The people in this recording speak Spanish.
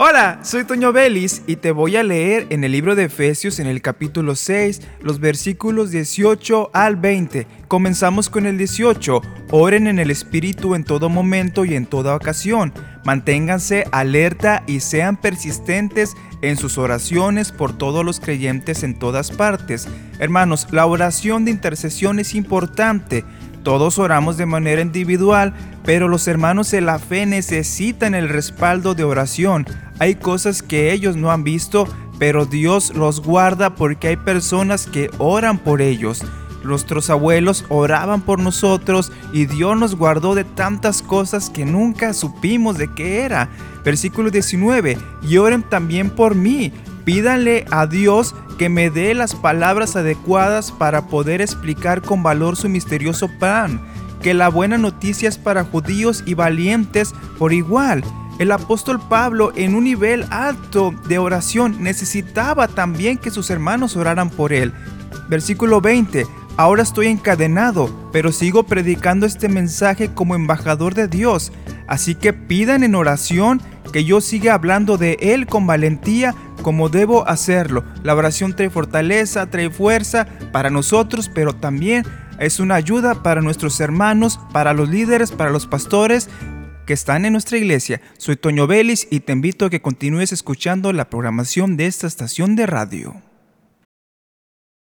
Hola, soy Toño Belis y te voy a leer en el libro de Efesios en el capítulo 6 los versículos 18 al 20. Comenzamos con el 18. Oren en el Espíritu en todo momento y en toda ocasión. Manténganse alerta y sean persistentes en sus oraciones por todos los creyentes en todas partes. Hermanos, la oración de intercesión es importante. Todos oramos de manera individual, pero los hermanos de la fe necesitan el respaldo de oración. Hay cosas que ellos no han visto, pero Dios los guarda porque hay personas que oran por ellos. Nuestros abuelos oraban por nosotros y Dios nos guardó de tantas cosas que nunca supimos de qué era. Versículo 19. Y oren también por mí. Pídanle a Dios que me dé las palabras adecuadas para poder explicar con valor su misterioso plan, que la buena noticia es para judíos y valientes por igual. El apóstol Pablo en un nivel alto de oración necesitaba también que sus hermanos oraran por él. Versículo 20. Ahora estoy encadenado, pero sigo predicando este mensaje como embajador de Dios. Así que pidan en oración que yo siga hablando de Él con valentía como debo hacerlo. La oración trae fortaleza, trae fuerza para nosotros, pero también es una ayuda para nuestros hermanos, para los líderes, para los pastores que están en nuestra iglesia. Soy Toño Vélez y te invito a que continúes escuchando la programación de esta estación de radio.